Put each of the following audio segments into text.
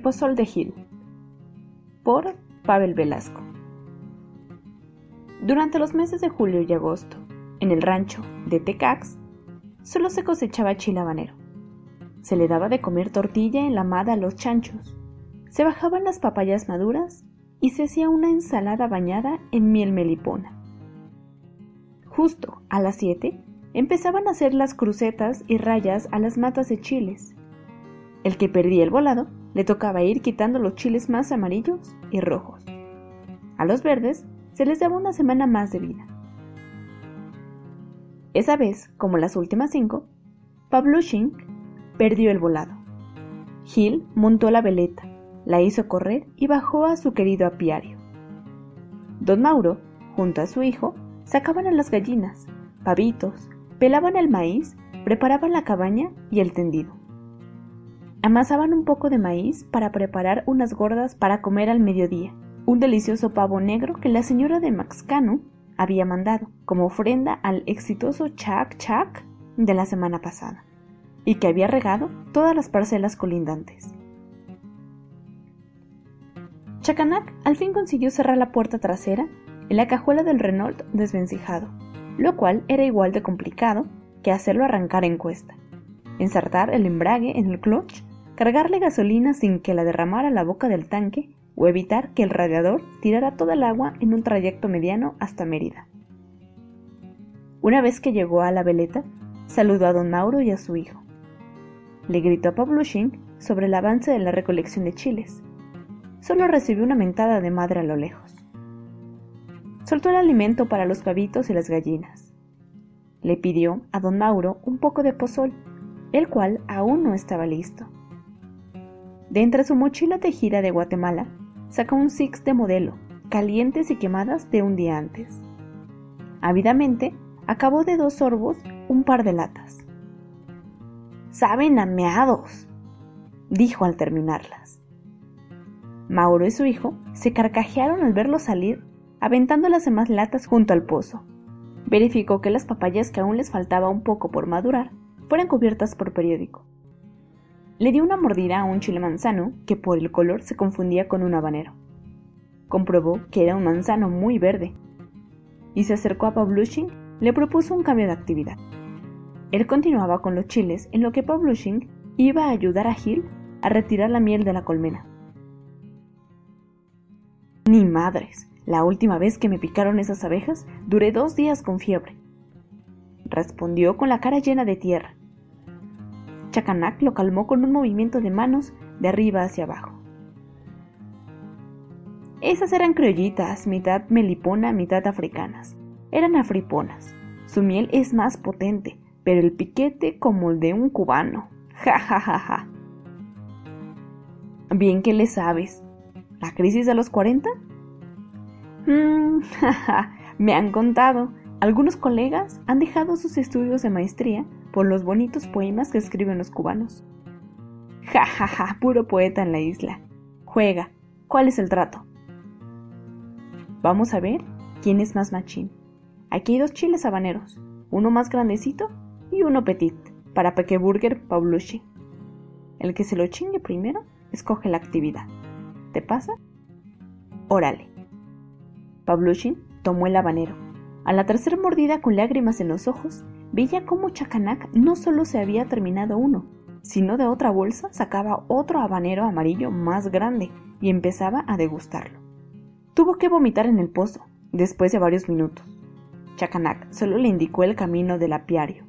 Pozol de Gil por Pavel Velasco Durante los meses de julio y agosto, en el rancho de Tecax, solo se cosechaba chile habanero. Se le daba de comer tortilla enlamada a los chanchos, se bajaban las papayas maduras y se hacía una ensalada bañada en miel melipona. Justo a las 7 empezaban a hacer las crucetas y rayas a las matas de chiles. El que perdía el volado le tocaba ir quitando los chiles más amarillos y rojos. A los verdes se les daba una semana más de vida. Esa vez, como las últimas cinco, Pavlushing perdió el volado. Gil montó la veleta, la hizo correr y bajó a su querido apiario. Don Mauro, junto a su hijo, sacaban a las gallinas, pavitos, pelaban el maíz, preparaban la cabaña y el tendido. Amasaban un poco de maíz para preparar unas gordas para comer al mediodía, un delicioso pavo negro que la señora de Maxcano había mandado como ofrenda al exitoso Chac Chac de la semana pasada, y que había regado todas las parcelas colindantes. Chacanac al fin consiguió cerrar la puerta trasera en la cajuela del Renault desvencijado, lo cual era igual de complicado que hacerlo arrancar en cuesta. Ensartar el embrague en el clutch, cargarle gasolina sin que la derramara la boca del tanque o evitar que el radiador tirara toda el agua en un trayecto mediano hasta Mérida. Una vez que llegó a la veleta, saludó a don Mauro y a su hijo. Le gritó a Pavlushing sobre el avance de la recolección de chiles. Solo recibió una mentada de madre a lo lejos soltó el alimento para los pavitos y las gallinas. Le pidió a don Mauro un poco de pozol, el cual aún no estaba listo. De entre su mochila tejida de Guatemala, sacó un six de modelo, calientes y quemadas de un día antes. Ávidamente, acabó de dos sorbos un par de latas. ¡Saben ameados! dijo al terminarlas. Mauro y su hijo se carcajearon al verlo salir aventando las demás latas junto al pozo. Verificó que las papayas que aún les faltaba un poco por madurar fueran cubiertas por periódico. Le dio una mordida a un chile manzano que por el color se confundía con un habanero. Comprobó que era un manzano muy verde y se acercó a Pavlushing le propuso un cambio de actividad. Él continuaba con los chiles en lo que Pavlushing iba a ayudar a Gil a retirar la miel de la colmena. Ni madres, la última vez que me picaron esas abejas, duré dos días con fiebre. Respondió con la cara llena de tierra. Chacanac lo calmó con un movimiento de manos de arriba hacia abajo. Esas eran criollitas, mitad melipona, mitad africanas. Eran afriponas. Su miel es más potente, pero el piquete como el de un cubano. Ja, ja, ja, ja. Bien que le sabes. ¿La crisis de los 40? Mm, me han contado. Algunos colegas han dejado sus estudios de maestría por los bonitos poemas que escriben los cubanos. Ja, ja, ja, puro poeta en la isla. Juega. ¿Cuál es el trato? Vamos a ver quién es más machín. Aquí hay dos chiles habaneros, uno más grandecito y uno petit, para Pequeburger Paulucci. El que se lo chingue primero, escoge la actividad. ¿Te pasa? Órale. Pavlushin tomó el habanero. A la tercera mordida, con lágrimas en los ojos, veía cómo Chacanac no solo se había terminado uno, sino de otra bolsa sacaba otro habanero amarillo más grande y empezaba a degustarlo. Tuvo que vomitar en el pozo, después de varios minutos. Chacanac solo le indicó el camino del apiario.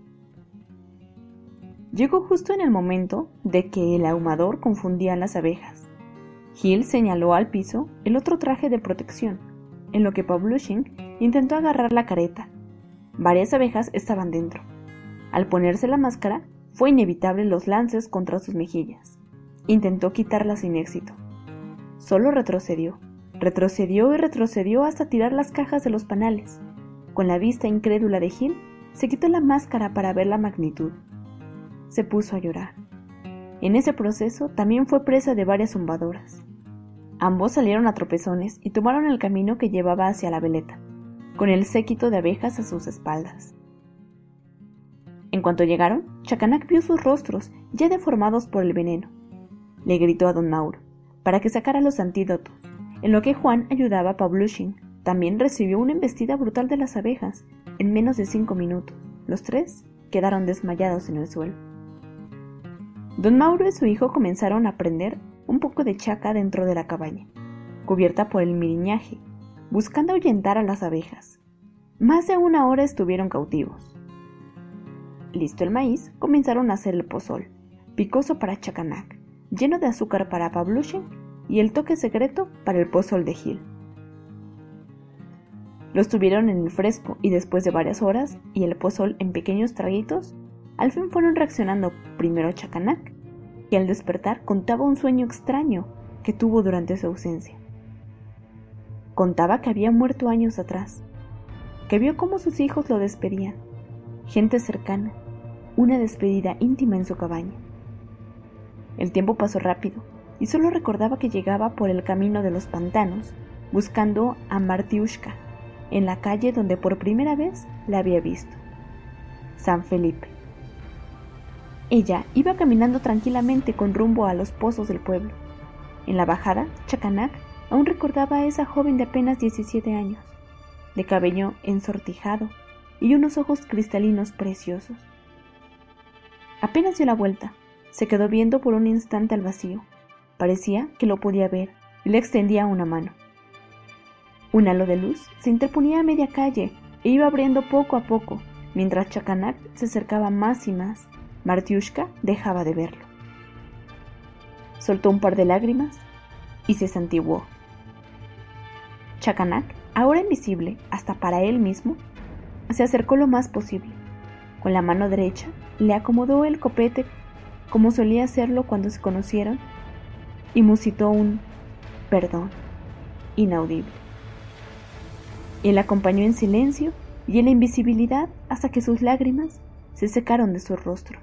Llegó justo en el momento de que el ahumador confundía las abejas. Gil señaló al piso el otro traje de protección, en lo que Pavlushing intentó agarrar la careta. Varias abejas estaban dentro. Al ponerse la máscara, fue inevitable los lances contra sus mejillas. Intentó quitarla sin éxito. Solo retrocedió, retrocedió y retrocedió hasta tirar las cajas de los panales. Con la vista incrédula de Gil, se quitó la máscara para ver la magnitud. Se puso a llorar. En ese proceso también fue presa de varias zumbadoras. Ambos salieron a tropezones y tomaron el camino que llevaba hacia la veleta, con el séquito de abejas a sus espaldas. En cuanto llegaron, Chacanac vio sus rostros ya deformados por el veneno. Le gritó a don Mauro, para que sacara los antídotos, en lo que Juan ayudaba a Pavlushin. También recibió una embestida brutal de las abejas en menos de cinco minutos. Los tres quedaron desmayados en el suelo. Don Mauro y su hijo comenzaron a prender un poco de chaca dentro de la cabaña, cubierta por el miriñaje, buscando ahuyentar a las abejas. Más de una hora estuvieron cautivos. Listo el maíz, comenzaron a hacer el pozol, picoso para Chacanac, lleno de azúcar para Pavlushin y el toque secreto para el pozol de Gil. Los tuvieron en el fresco y después de varias horas y el pozol en pequeños traguitos, al fin fueron reaccionando primero Chacanac, que al despertar contaba un sueño extraño que tuvo durante su ausencia. Contaba que había muerto años atrás, que vio cómo sus hijos lo despedían, gente cercana, una despedida íntima en su cabaña. El tiempo pasó rápido y solo recordaba que llegaba por el camino de los pantanos buscando a Martiushka en la calle donde por primera vez la había visto, San Felipe. Ella iba caminando tranquilamente con rumbo a los pozos del pueblo. En la bajada, Chacanac aún recordaba a esa joven de apenas 17 años, de cabello ensortijado y unos ojos cristalinos preciosos. Apenas dio la vuelta, se quedó viendo por un instante al vacío. Parecía que lo podía ver y le extendía una mano. Un halo de luz se interponía a media calle e iba abriendo poco a poco, mientras Chacanac se acercaba más y más. Martiushka dejaba de verlo. Soltó un par de lágrimas y se santiguó. Chacanac, ahora invisible hasta para él mismo, se acercó lo más posible. Con la mano derecha le acomodó el copete como solía hacerlo cuando se conocieron y musitó un perdón inaudible. Él acompañó en silencio y en la invisibilidad hasta que sus lágrimas se secaron de su rostro.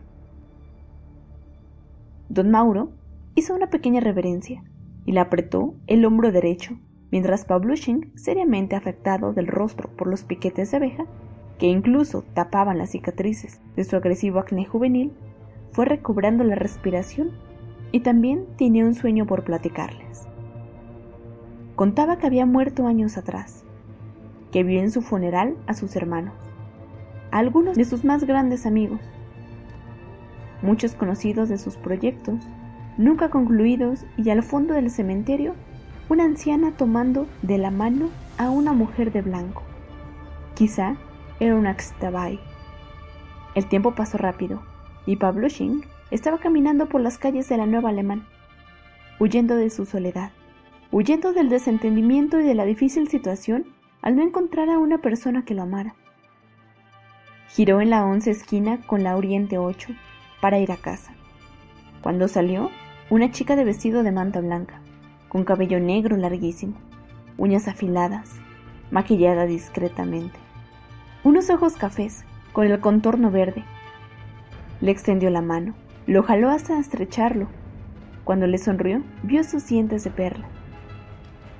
Don Mauro hizo una pequeña reverencia y le apretó el hombro derecho, mientras Pavlushin, seriamente afectado del rostro por los piquetes de abeja, que incluso tapaban las cicatrices de su agresivo acné juvenil, fue recobrando la respiración y también tenía un sueño por platicarles. Contaba que había muerto años atrás, que vio en su funeral a sus hermanos, a algunos de sus más grandes amigos, muchos conocidos de sus proyectos, nunca concluidos, y al fondo del cementerio, una anciana tomando de la mano a una mujer de blanco. Quizá era una Xtabai. El tiempo pasó rápido, y Pavlushin estaba caminando por las calles de la Nueva Alemán, huyendo de su soledad, huyendo del desentendimiento y de la difícil situación al no encontrar a una persona que lo amara. Giró en la once esquina con la Oriente 8 para ir a casa. Cuando salió, una chica de vestido de manta blanca, con cabello negro larguísimo, uñas afiladas, maquillada discretamente, unos ojos cafés con el contorno verde. Le extendió la mano, lo jaló hasta estrecharlo. Cuando le sonrió, vio sus dientes de perla.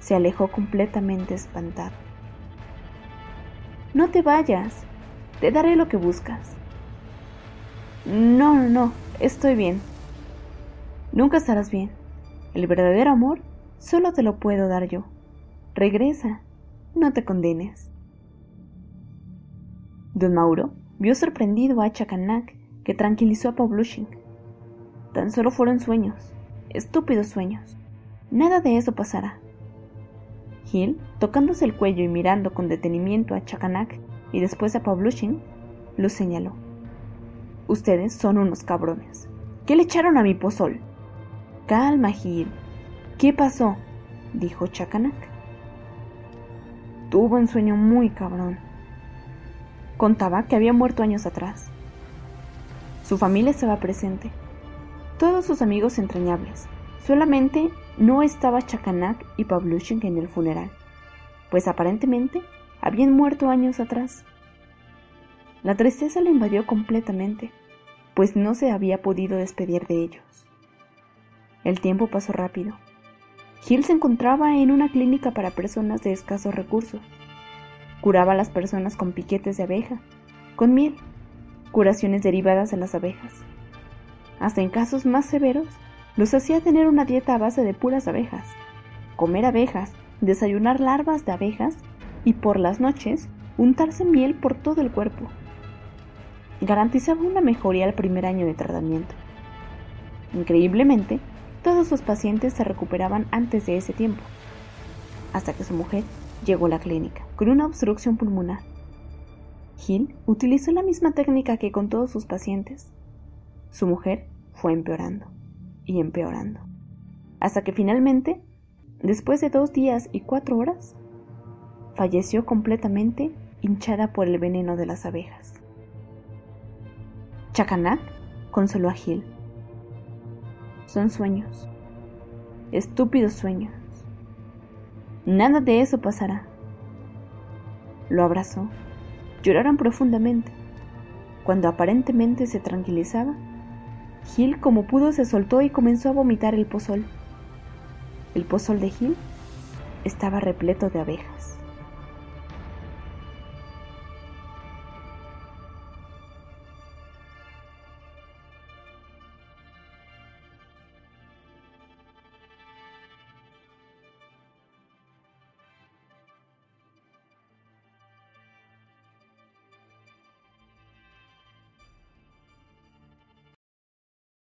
Se alejó completamente espantado. No te vayas, te daré lo que buscas. No, no, no, estoy bien. Nunca estarás bien. El verdadero amor solo te lo puedo dar yo. Regresa, no te condenes. Don Mauro vio sorprendido a Chacanac, que tranquilizó a Pavlushin. Tan solo fueron sueños, estúpidos sueños. Nada de eso pasará. Gil, tocándose el cuello y mirando con detenimiento a Chacanac y después a Pavlushin, lo señaló. Ustedes son unos cabrones. ¿Qué le echaron a mi pozol? Calma, Gil. ¿Qué pasó? dijo Chacanac. Tuvo un sueño muy cabrón. Contaba que había muerto años atrás. Su familia estaba presente. Todos sus amigos entrañables. Solamente no estaba Chacanac y Pavlushin en el funeral, pues aparentemente habían muerto años atrás. La tristeza le invadió completamente, pues no se había podido despedir de ellos. El tiempo pasó rápido. Gil se encontraba en una clínica para personas de escasos recursos. Curaba a las personas con piquetes de abeja, con miel, curaciones derivadas de las abejas. Hasta en casos más severos, los hacía tener una dieta a base de puras abejas, comer abejas, desayunar larvas de abejas y por las noches untarse miel por todo el cuerpo. Garantizaba una mejoría al primer año de tratamiento. Increíblemente, todos sus pacientes se recuperaban antes de ese tiempo, hasta que su mujer llegó a la clínica con una obstrucción pulmonar. Hill utilizó la misma técnica que con todos sus pacientes. Su mujer fue empeorando y empeorando, hasta que finalmente, después de dos días y cuatro horas, falleció completamente hinchada por el veneno de las abejas. Chacanak consoló a Gil. Son sueños, estúpidos sueños. Nada de eso pasará. Lo abrazó. Lloraron profundamente. Cuando aparentemente se tranquilizaba, Gil como pudo se soltó y comenzó a vomitar el pozol. El pozol de Gil estaba repleto de abejas.